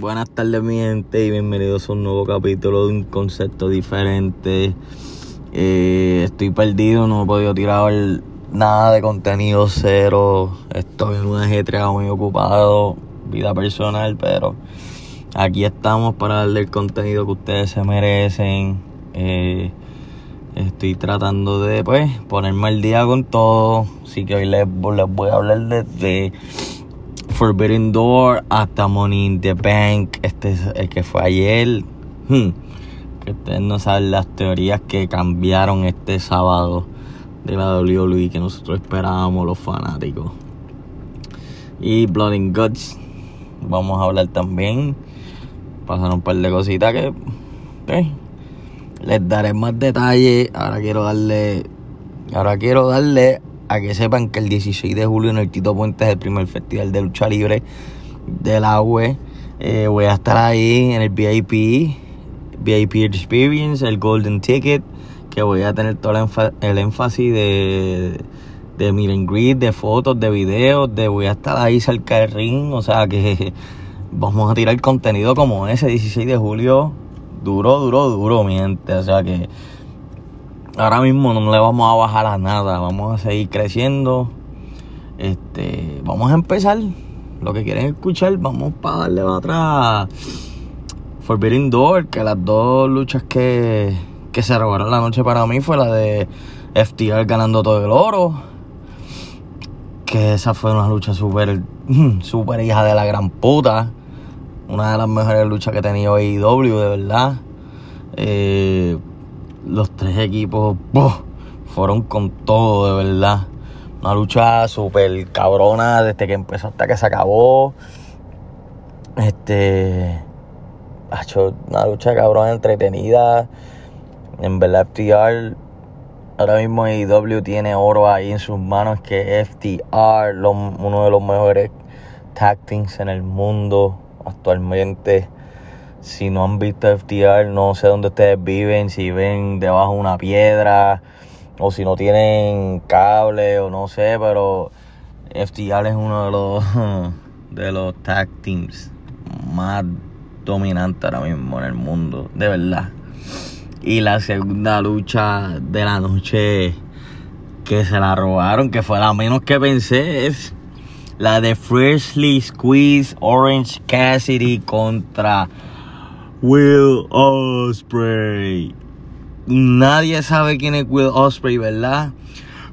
Buenas tardes mi gente y bienvenidos a un nuevo capítulo de un concepto diferente. Eh, estoy perdido, no he podido tirar nada de contenido cero. Estoy en un ajetreado muy ocupado, vida personal, pero aquí estamos para darle el contenido que ustedes se merecen. Eh, estoy tratando de pues ponerme al día con todo. Así que hoy les, voy a hablar de Forbidden Door hasta Money in the Bank, este es el que fue ayer. Hmm. Que ustedes no saben las teorías que cambiaron este sábado de la WWE que nosotros esperábamos los fanáticos. Y Blood and Guts, vamos a hablar también. Pasaron un par de cositas que les daré más detalles. Ahora quiero darle, ahora quiero darle a que sepan que el 16 de julio en el Tito Puente es el primer festival de lucha libre de la UE. Eh, voy a estar ahí en el VIP, VIP Experience, el Golden Ticket, que voy a tener todo el, énfasis de, de meet de fotos, de videos, de voy a estar ahí cerca del ring, o sea que vamos a tirar contenido como ese 16 de julio, duro, duro, duro, mi gente, o sea que ahora mismo no le vamos a bajar a nada, vamos a seguir creciendo. Este, vamos a empezar. Lo que quieren escuchar, vamos para darle para atrás. Forbidden Door, que las dos luchas que, que se robaron la noche para mí fue la de FTR ganando todo el oro. Que esa fue una lucha súper, súper hija de la gran puta. Una de las mejores luchas que he tenido AEW, de verdad. Eh, los tres equipos fueron con todo, de verdad. Una lucha súper cabrona desde que empezó hasta que se acabó. Este. Ha hecho una lucha cabrona entretenida. En verdad, FTR. Ahora mismo AEW tiene oro ahí en sus manos. Que FTR, uno de los mejores tag teams en el mundo actualmente. Si no han visto FTR, no sé dónde ustedes viven, si ven debajo de una piedra o si no tienen cable o no sé, pero FTR es uno de los de los tag teams más dominantes ahora mismo en el mundo, de verdad. Y la segunda lucha de la noche que se la robaron, que fue la menos que pensé, es la de Freshly Squeezed Orange Cassidy contra Will Osprey. Nadie sabe quién es Will Osprey, ¿verdad?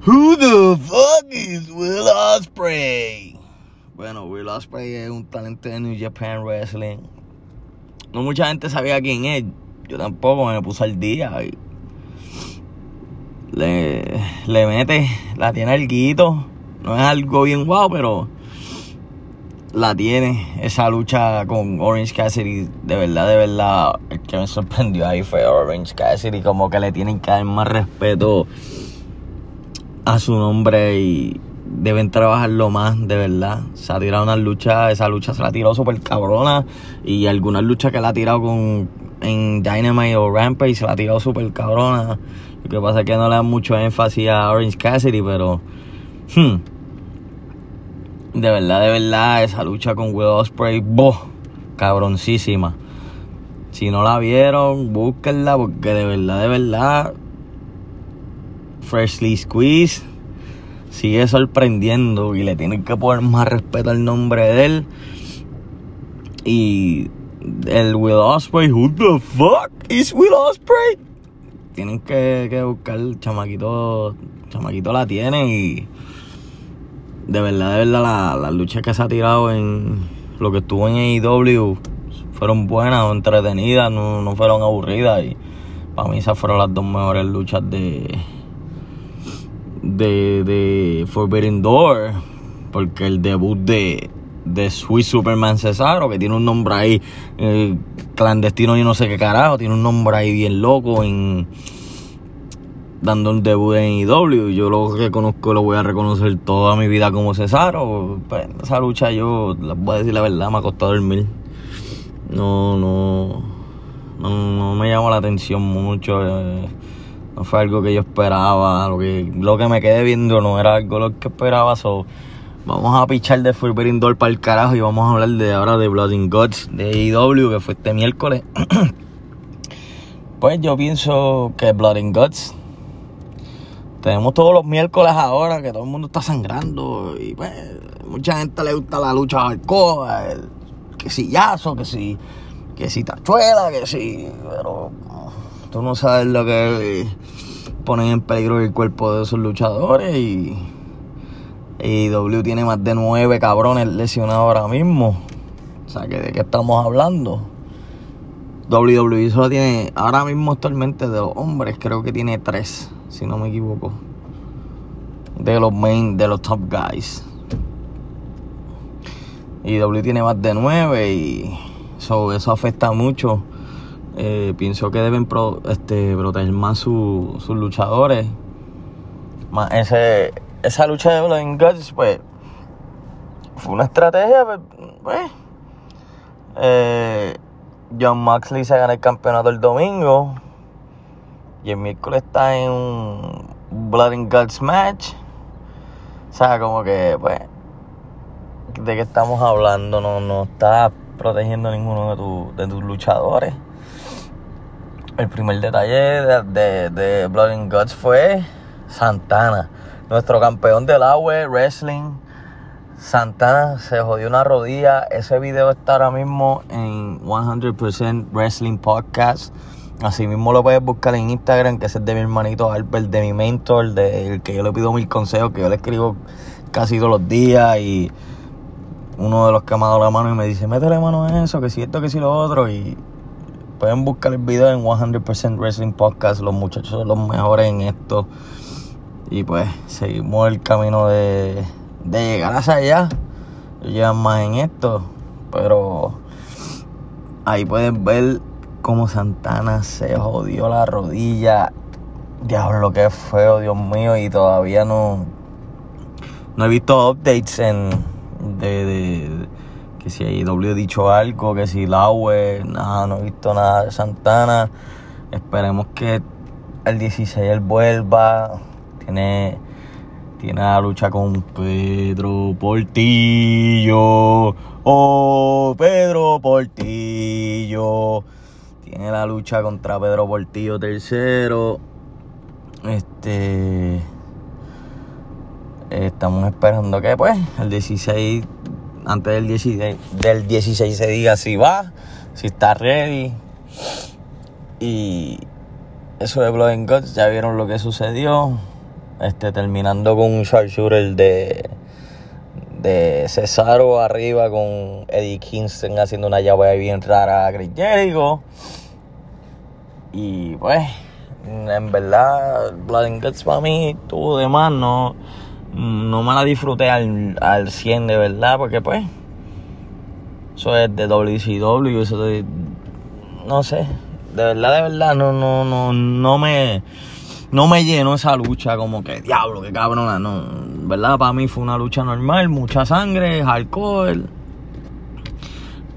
Who the fuck is Will Osprey? Bueno, Will Osprey es un talento de New Japan Wrestling. No mucha gente sabía quién es. Yo tampoco me puse al día. Le, le mete, la tiene el guito. No es algo bien guau, pero la tiene esa lucha con Orange Cassidy. De verdad, de verdad, el que me sorprendió ahí fue Orange Cassidy. Como que le tienen que dar más respeto a su nombre y deben trabajarlo más, de verdad. Se ha tirado una lucha, esa lucha se la ha tirado súper cabrona. Y algunas luchas que la ha tirado con en Dynamite o Rampage se la ha tirado súper cabrona. Lo que pasa es que no le dan mucho énfasis a Orange Cassidy, pero. Hmm, de verdad, de verdad, esa lucha con Will Ospreay, boh, cabroncísima. Si no la vieron, búsquenla porque de verdad, de verdad, Freshly Squeeze sigue sorprendiendo y le tienen que poner más respeto al nombre de él. Y el Will Osprey, who the fuck is Will Osprey? Tienen que, que buscar, el chamaquito, chamaquito la tiene y de verdad, de verdad, las luchas que se ha tirado en lo que estuvo en AEW fueron buenas entretenidas, no, fueron aburridas. Y para mí esas fueron las dos mejores luchas de, de, de Forbidden Door. Porque el debut de, de Sweet Superman Cesaro, que tiene un nombre ahí eh, clandestino y no sé qué carajo, tiene un nombre ahí bien loco en dando un debut en IW. Yo lo que conozco lo voy a reconocer toda mi vida como Cesaro. Pues, esa lucha yo, les voy a decir la verdad, me ha costado dormir. No, no, no, me llamó la atención mucho. Eh, no fue algo que yo esperaba. Lo que, lo que me quedé viendo no era algo lo que esperaba. So, Vamos a pichar de Forbidden Door para el carajo y vamos a hablar de ahora de Blood and Guts de AEW que fue este miércoles. pues yo pienso que Blood and Guts tenemos todos los miércoles ahora que todo el mundo está sangrando y pues mucha gente le gusta la lucha hardcore, que si yazo, que si que si tachuela, que si pero tú no sabes lo que ponen en peligro el cuerpo de esos luchadores y y W tiene más de nueve cabrones lesionados ahora mismo. O sea, que ¿de qué estamos hablando? WWE solo tiene, ahora mismo actualmente de los hombres, creo que tiene tres, si no me equivoco. De los main, de los top guys. Y W tiene más de nueve y eso afecta mucho. Eh, pienso que deben este, proteger más sus luchadores. Más ese, esa lucha de Blood Guts, pues, fue una estrategia, pues, pues eh, John Moxley se gana el campeonato el domingo y el miércoles está en un Blood and Guts match. O sea, como que, pues, ¿de qué estamos hablando? No, no está protegiendo a ninguno de, de tus luchadores. El primer detalle de, de, de Blood and Guts fue Santana nuestro campeón del agua, wrestling, Santana se jodió una rodilla. Ese video está ahora mismo en 100% Wrestling Podcast. Así mismo lo puedes buscar en Instagram, que es el de mi hermanito Albert, de mi mentor, del que yo le pido mil consejos, que yo le escribo casi todos los días. Y uno de los que me ha dado la mano y me dice, métele mano en eso, que si esto, que si lo otro. Y pueden buscar el video en 100% Wrestling Podcast. Los muchachos son los mejores en esto. Y pues seguimos el camino de, llegar hacia allá. Llevan más en esto. Pero ahí pueden ver cómo Santana se jodió la rodilla. Diablo, qué feo, Dios mío. Y todavía no, no he visto updates en de, que si IW ha dicho algo, que si Laue, nada, no he visto nada de Santana. Esperemos que el 16 él vuelva. Tiene, tiene la lucha con Pedro Portillo. Oh, Pedro Portillo. Tiene la lucha contra Pedro Portillo tercero. Este. Estamos esperando que, pues, el 16, antes del 16, del 16 se diga si va, si está ready. Y eso de Blood and Guts, ya vieron lo que sucedió este, terminando con un sharpshooter de, de Cesaro arriba con Eddie Kingston haciendo una llave bien rara a Chris Jericho. Y pues, en verdad, Blood and Guts para mí tuvo de más, no, no me la disfruté al, al 100 de verdad, porque pues, eso es de WCW, eso de, no sé, de verdad, de verdad, no, no, no, no me no me llenó esa lucha como que, diablo, qué cabrona, no. ¿Verdad? Para mí fue una lucha normal, mucha sangre, alcohol.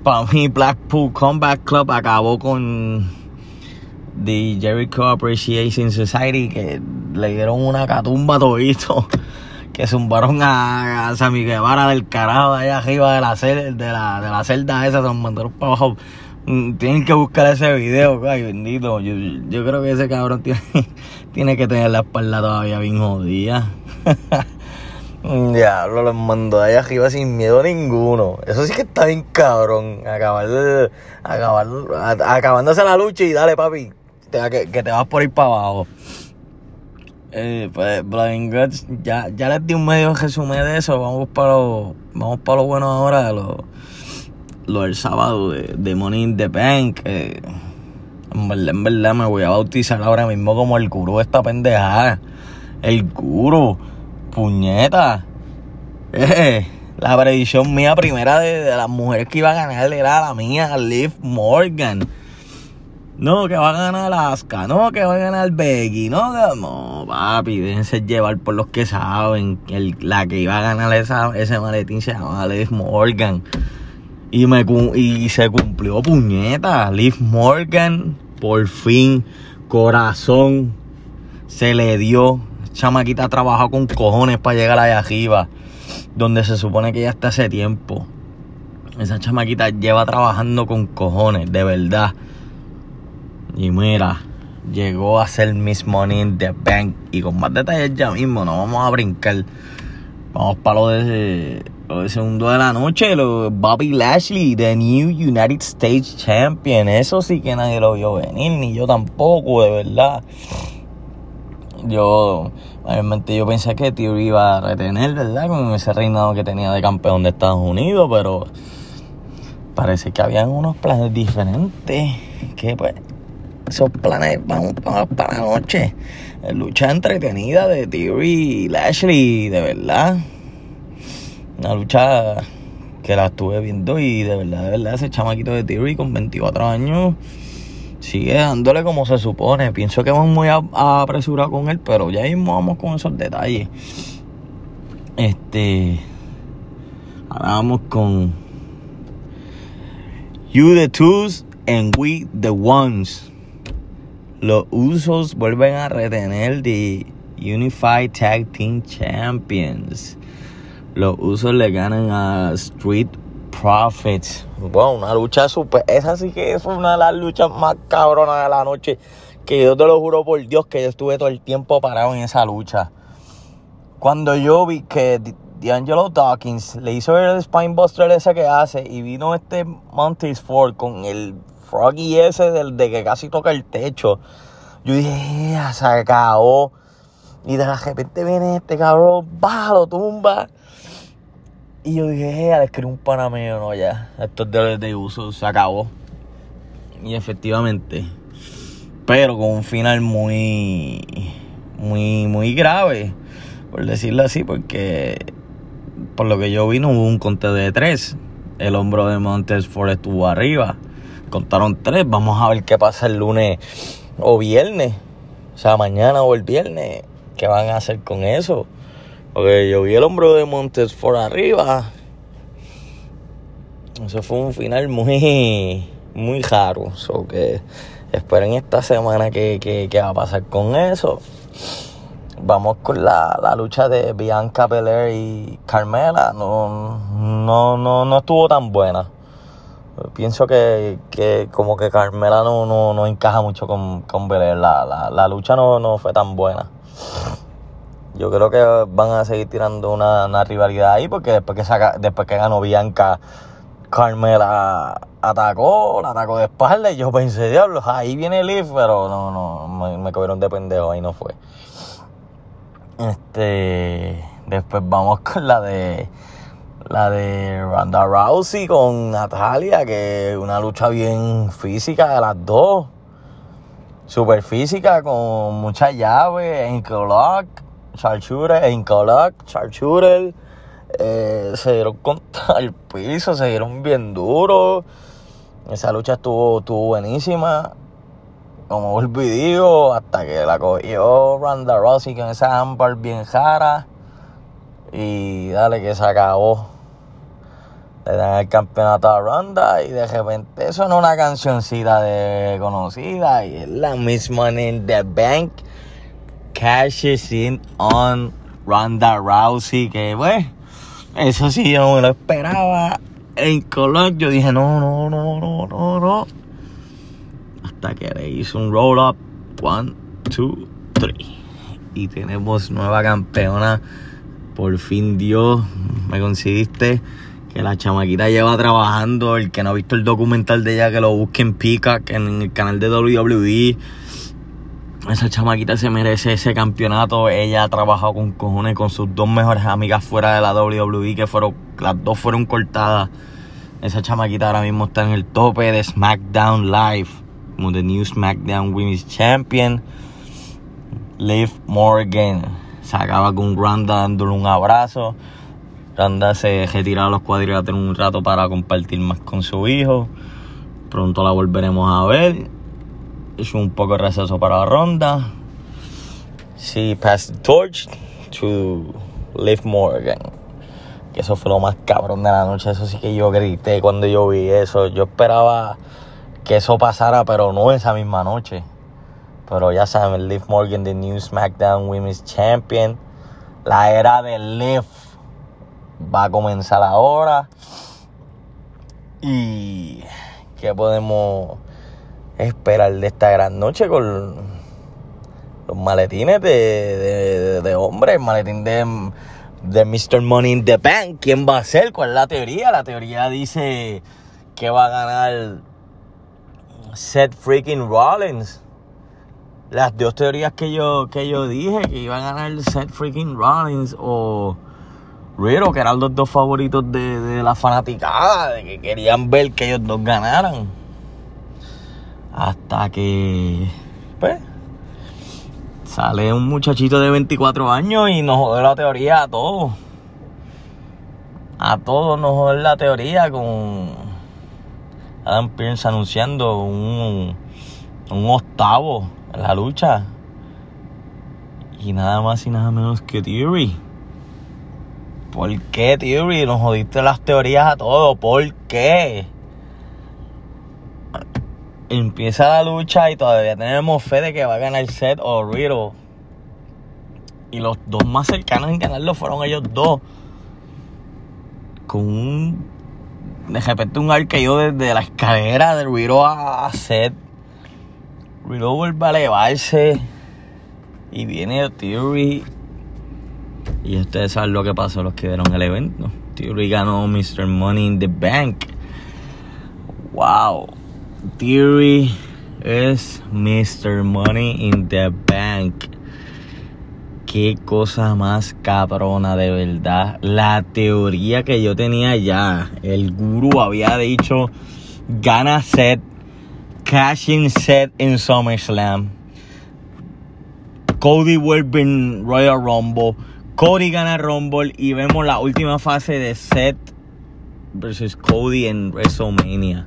Para mí Blackpool Combat Club acabó con The Jericho Appreciation Society, que le dieron una catumba todito. Que zumbaron a, a Sammy Guevara del carajo allá arriba de la, de la, de la celda esa, se mandaron para abajo Mm, tienen que buscar ese video, ay bendito. Yo, yo creo que ese cabrón tiene, tiene que tener la espalda todavía bien jodida. Diablo, los mando ahí arriba sin miedo ninguno. Eso sí que está bien cabrón. Acabar, acabar acabándose la lucha y dale, papi. que, que, te vas por ir para abajo. Eh, pues Blind Guts, ya, ya les di un medio resumen de eso. Vamos para lo, vamos para lo bueno ahora de los lo del sábado de, de Money in the Bank. en, verdad, me voy a bautizar ahora mismo como el gurú de esta pendejada. El gurú. Puñeta. Eh, la predicción mía primera de, las mujeres que iba a ganar era la mía, Liv Morgan. No, que va a ganar Alaska. No, que va a ganar Becky. No, no, papi, déjense llevar por los que saben. El, la que iba a ganar esa, ese maletín se llama Liv Morgan. Y, me, y se cumplió puñeta. Liv Morgan, por fin, corazón, se le dio. Chamaquita trabajado con cojones para llegar allá arriba. donde se supone que ya está hace tiempo. Esa chamaquita lleva trabajando con cojones, de verdad. Y mira, llegó a ser Miss Money in the Bank. Y con más detalles ya mismo, no vamos a brincar. Vamos para lo de, lo de segundo de la noche, lo Bobby Lashley, the new United States Champion. Eso sí que nadie lo vio venir, ni yo tampoco, de verdad. Yo, realmente yo pensé que Tío iba a retener, ¿verdad? Con ese reinado que tenía de campeón de Estados Unidos, pero parece que habían unos planes diferentes. Que pues, esos planes van, para la noche. Lucha entretenida de Theory y Lashley, de verdad. Una lucha que la estuve viendo y de verdad, de verdad, ese chamaquito de Theory con 24 años sigue dándole como se supone. Pienso que vamos muy apresurados con él, pero ya mismo vamos con esos detalles. Este. Ahora vamos con. You the twos and we the ones. Los usos vuelven a retener de Unified Tag Team Champions. Los usos le ganan a Street Profits. Wow, una lucha super. Esa sí que es una de las luchas más cabronas de la noche. Que yo te lo juro por Dios que yo estuve todo el tiempo parado en esa lucha. Cuando yo vi que D'Angelo Dawkins le hizo el Spinebuster ese que hace y vino este Montes Ford con el Froggy ese del de que casi toca el techo. Yo dije, se acabó. Y de repente viene este cabrón, baja, lo tumba. Y yo dije, le escribí un panameo, no, ya. Esto es de, uso, se acabó. Y efectivamente. Pero con un final muy. Muy, muy grave. Por decirlo así, porque. Por lo que yo vi, no hubo un conteo de tres. El hombro de Montes Ford estuvo arriba. Contaron tres. Vamos a ver qué pasa el lunes o viernes. O sea, mañana o el viernes. ¿Qué van a hacer con eso? Porque yo vi el hombro de Montes por arriba. Eso fue un final muy, muy raro. So que esperen esta semana que, va a pasar con eso. Vamos con la, lucha de Bianca Belair y Carmela. No, no, no, no estuvo tan buena. Pienso que, como que Carmela no, no, encaja mucho con, con Belair. La, la, lucha no, no fue tan buena. Yo creo que van a seguir tirando una, rivalidad ahí porque después que, saca, después que ganó Bianca, Carmela atacó, la atacó de espalda y yo pensé, diablos, ahí viene Liv, pero no, no, me, me cogieron de pendejo, ahí no fue. Este, después vamos con la de la de Ronda Rousey con Natalia, que una lucha bien física de las dos. Super física, con mucha llave, ankle lock. Charchurer, Incolac, Charchurer, eh, se dieron contra el piso, se dieron bien duro. Esa lucha estuvo, estuvo buenísima. Como volví digo, hasta que la cogió Ronda Rousey con esa ámbar bien jara. Y dale que se acabó. Le dan el campeonato a Ronda y de repente es una cancioncita de conocida y es la misma en The Bank cashes in on Ronda Rousey, que bueno, eso sí yo no me lo esperaba. En color yo dije, no, no, no, no, no, no. Hasta que le hizo un roll up. One, two, three. Y tenemos nueva campeona. Por fin Dios, me conseguiste. Que la chamaquita lleva trabajando. El que no ha visto el documental de ella, que lo busque en Peacock, en el canal de WWE esa chamaquita se merece ese campeonato. Ella ha trabajado con cojones con sus dos mejores amigas fuera de la WWE, que fueron, las dos fueron cortadas. Esa chamaquita ahora mismo está en el tope de SmackDown Live, como The New SmackDown Women's Champion. Liv Morgan se acaba con Randa dándole un abrazo. Randa se retira a los cuadriláteros un rato para compartir más con su hijo. Pronto la volveremos a ver es un poco de receso para la ronda. She passed the torch to Liv Morgan. Que eso fue lo más cabrón de la noche. Eso sí que yo grité cuando yo vi eso. Yo esperaba que eso pasara, pero no esa misma noche. Pero ya saben, Liv Morgan, the new SmackDown Women's Champion. La era de Liv. va a comenzar ahora. Y qué podemos esperar de esta gran noche con los maletines de, de, hombre, el maletín de, de Mr. Money in the Bank. ¿Quién va a ser? ¿Cuál es la teoría? La teoría dice que va a ganar Seth freaking Rollins. Las dos teorías que yo, que yo dije, que iba a ganar Seth freaking Rollins o Riddle, que eran los dos favoritos de, de la fanaticada, de que querían ver que ellos dos ganaran. Hasta que, pues, sale un muchachito de 24 años y nos jode la teoría a todos. A todos nos jode la teoría con Adam Pearce anunciando un, un octavo en la lucha. Y nada más y nada menos que Theory. ¿Por qué, Theory? Nos jodiste las teorías a todos. ¿Por qué? Empieza la lucha y todavía tenemos fe de que va a ganar Seth o Riddle. Y los dos más cercanos en ganarlo fueron ellos dos. Con un de repente un arqueo desde la escalera del Riddle a Seth. Riddle vuelve a elevarse. Y viene Theory. Y ustedes saben lo que pasó, los que vieron el evento. Theory ganó Mr. Money in the Bank. Wow. Theory es Mr. Money in the Bank qué cosa más cabrona de verdad. La teoría que yo tenía ya, el guru había dicho, gana set, cashing set en SummerSlam. Cody vuelve en Royal Rumble. Cody gana Rumble y vemos la última fase de Seth versus Cody en WrestleMania.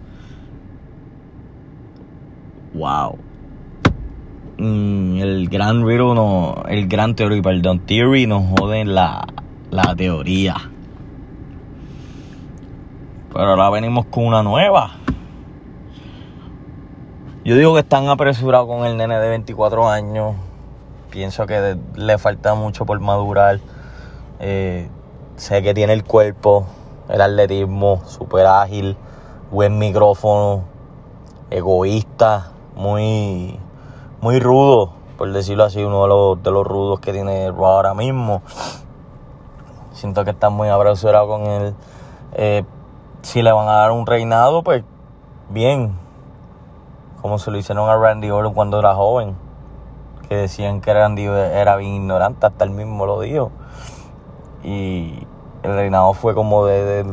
Wow. Mm, el gran Riddle no, el gran Theory, perdón, Theory nos jode la, la teoría. Pero ahora venimos con una nueva. Yo digo que están apresurados con el nene de 24 años. Pienso que le falta mucho por madurar. Eh, sé que tiene el cuerpo, el atletismo, súper ágil, buen micrófono, egoísta, muy muy rudo, por decirlo así, uno de los, de los rudos que tiene ahora mismo. Siento que está muy apresurado con él. Eh, si le van a dar un reinado, pues bien. Como se lo hicieron a Randy Orton cuando era joven. Que decían que Randy era bien ignorante, hasta él mismo lo dijo. Y el reinado fue como de,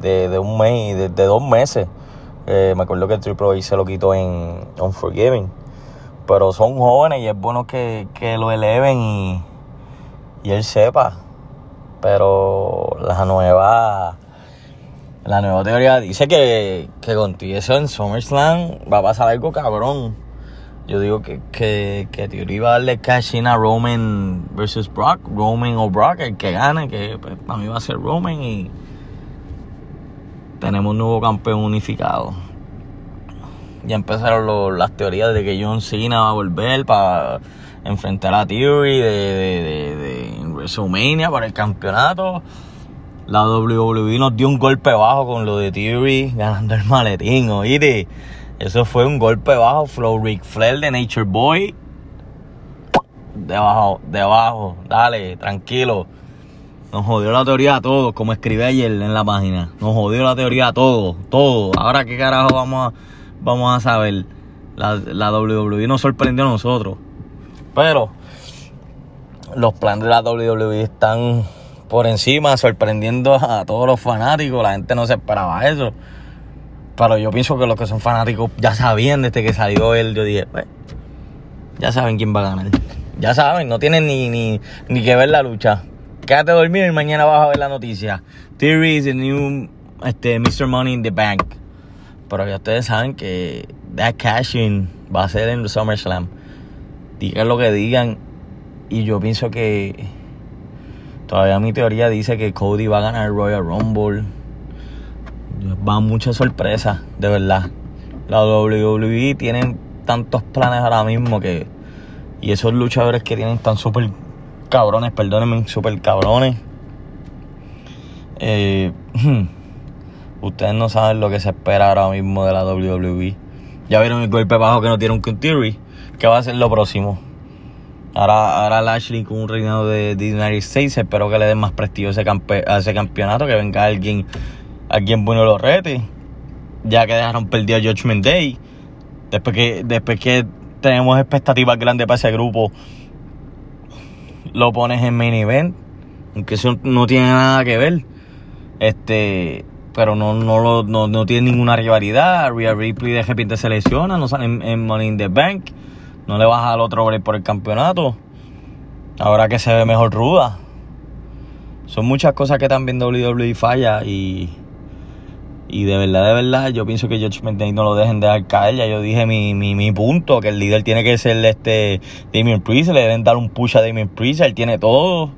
de, de, un mes, de, de dos meses. Eh, me acuerdo que el Triple H se lo quitó en Unforgiving pero son jóvenes y es bueno que, lo eleven y, y, él sepa. Pero la nueva la nueva teoría dice que, que contigo eso en SummerSlam va a pasar algo cabrón. Yo digo que, que, que va a darle cash in a Roman versus Brock. Roman o Brock, el que gane, que pues, para mí va a ser Roman y tenemos un nuevo campeón unificado ya empezaron las teorías de que John Cena va a volver para enfrentar a Theory de, de, de, WrestleMania para el campeonato. La WWE nos dio un golpe bajo con lo de Theory ganando el maletín, oíste. Eso fue un golpe bajo. Flow Rick Flair de Nature Boy. Debajo, debajo, dale, tranquilo. Nos jodió la teoría a todos, como escribí ayer en la página. Nos jodió la teoría a todos, todos. Ahora qué carajo vamos a vamos a saber. La, la WWE nos sorprendió a nosotros. Pero los planes de la WWE están por encima, sorprendiendo a todos los fanáticos. La gente no se esperaba eso. Pero yo pienso que los que son fanáticos ya sabían desde que salió él. Yo dije, pues, ya saben quién va a ganar. Ya saben, no tienen ni, ni, ni que ver la lucha. Quédate dormido y mañana vas a ver la noticia. Theory is the new este, Mr. Money in the Bank. Pero ya ustedes saben que that cashing va a ser en SummerSlam. Digan lo que digan. Y yo pienso que todavía mi teoría dice que Cody va a ganar Royal Rumble. Va mucha sorpresa, de verdad. La WWE tienen tantos planes ahora mismo que. Y esos luchadores que tienen tan súper cabrones, perdónenme, súper cabrones. Eh, ustedes no saben lo que se espera ahora mismo de la WWE. Ya vieron el golpe bajo que no tiene un Theory. ¿Qué va a ser lo próximo? Ahora, ahora Lashley con un reinado de, de United States. Espero que le den más prestigio a ese, a ese campeonato. Que venga alguien, alguien bueno los rete. Ya que dejaron perdido a Judgment Day. Después que, después que tenemos expectativas grandes para ese grupo, lo pones en main event. Aunque eso no tiene nada que ver. Este pero no, no, no, no tiene ninguna rivalidad. Rhea Ripley de repente se lesiona, no sale en, Money in the Bank, no le baja al otro por el campeonato. Ahora que se ve mejor ruda. Son muchas cosas que también WWE falla y, y de verdad, de verdad, yo pienso que George Day no lo dejen dejar caer. Ya yo dije mi, mi, mi punto, que el líder tiene que ser este Damien Priest, le deben dar un push a Damien Priest, él tiene todo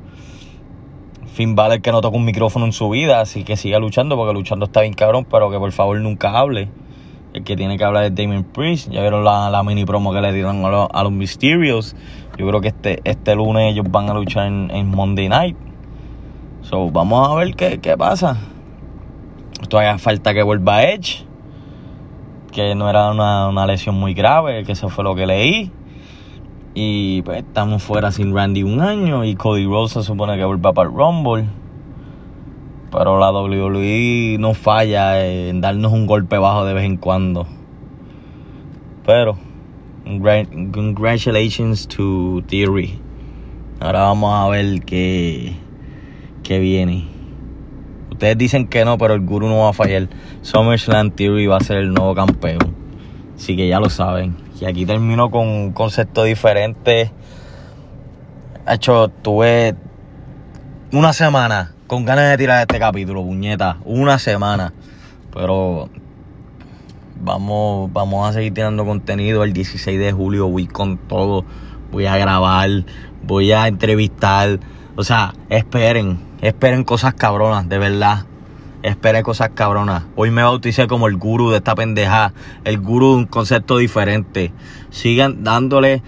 Finn Balor que no toca un micrófono en su vida, así que siga luchando porque luchando está bien cabrón, pero que por favor nunca hable. El que tiene que hablar es Damien Priest. Ya vieron la, mini promo que le dieron a, los, Mysterios. Yo creo que este, este lunes ellos van a luchar en, Monday Night. So, vamos a ver qué, qué pasa. Todavía falta que vuelva Edge. Que no era una, una lesión muy grave, que eso fue lo que leí. Y pues estamos fuera sin Randy un año y Cody Rhodes se supone que vuelva para el Rumble. Pero la WWE no falla en darnos un golpe bajo de vez en cuando. Pero, congratulations to Theory. Ahora vamos a ver qué, qué viene. Ustedes dicen que no, pero el guru no va a fallar. SummerSlam Theory va a ser el nuevo campeón. Así que ya lo saben. Y aquí termino con un concepto diferente. Hecho, tuve una semana con ganas de tirar este capítulo, puñeta. Una semana. Pero vamos, vamos a seguir tirando contenido. El 16 de julio voy con todo. Voy a grabar, voy a entrevistar. O sea, esperen, esperen cosas cabronas, de verdad. Esperen cosas cabronas. Hoy me bauticé como el gurú de esta pendeja. El gurú de un concepto diferente. Sigan dándole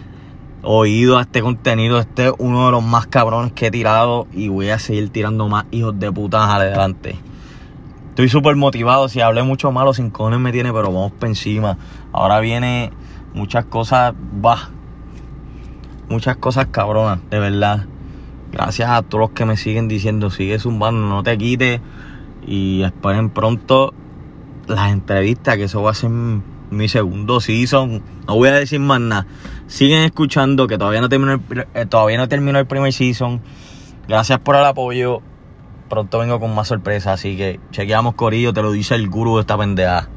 oído a este contenido. Este es uno de los más cabrones que he tirado. Y voy a seguir tirando más hijos de putas adelante. Estoy súper motivado. Si hablé mucho malo, sin cojones me tiene, pero vamos para encima. Ahora viene muchas cosas. Bah. Muchas cosas cabronas, de verdad. Gracias a todos los que me siguen diciendo, sigue zumbando, no te quites y esperen pronto las entrevistas, que eso va a ser mi segundo season. No voy a decir más nada. Siguen escuchando, que todavía no terminó el, eh, todavía no terminó el primer season. Gracias por el apoyo. Pronto vengo con más sorpresas, así que chequeamos Corillo, te lo dice el gurú de esta pendeja.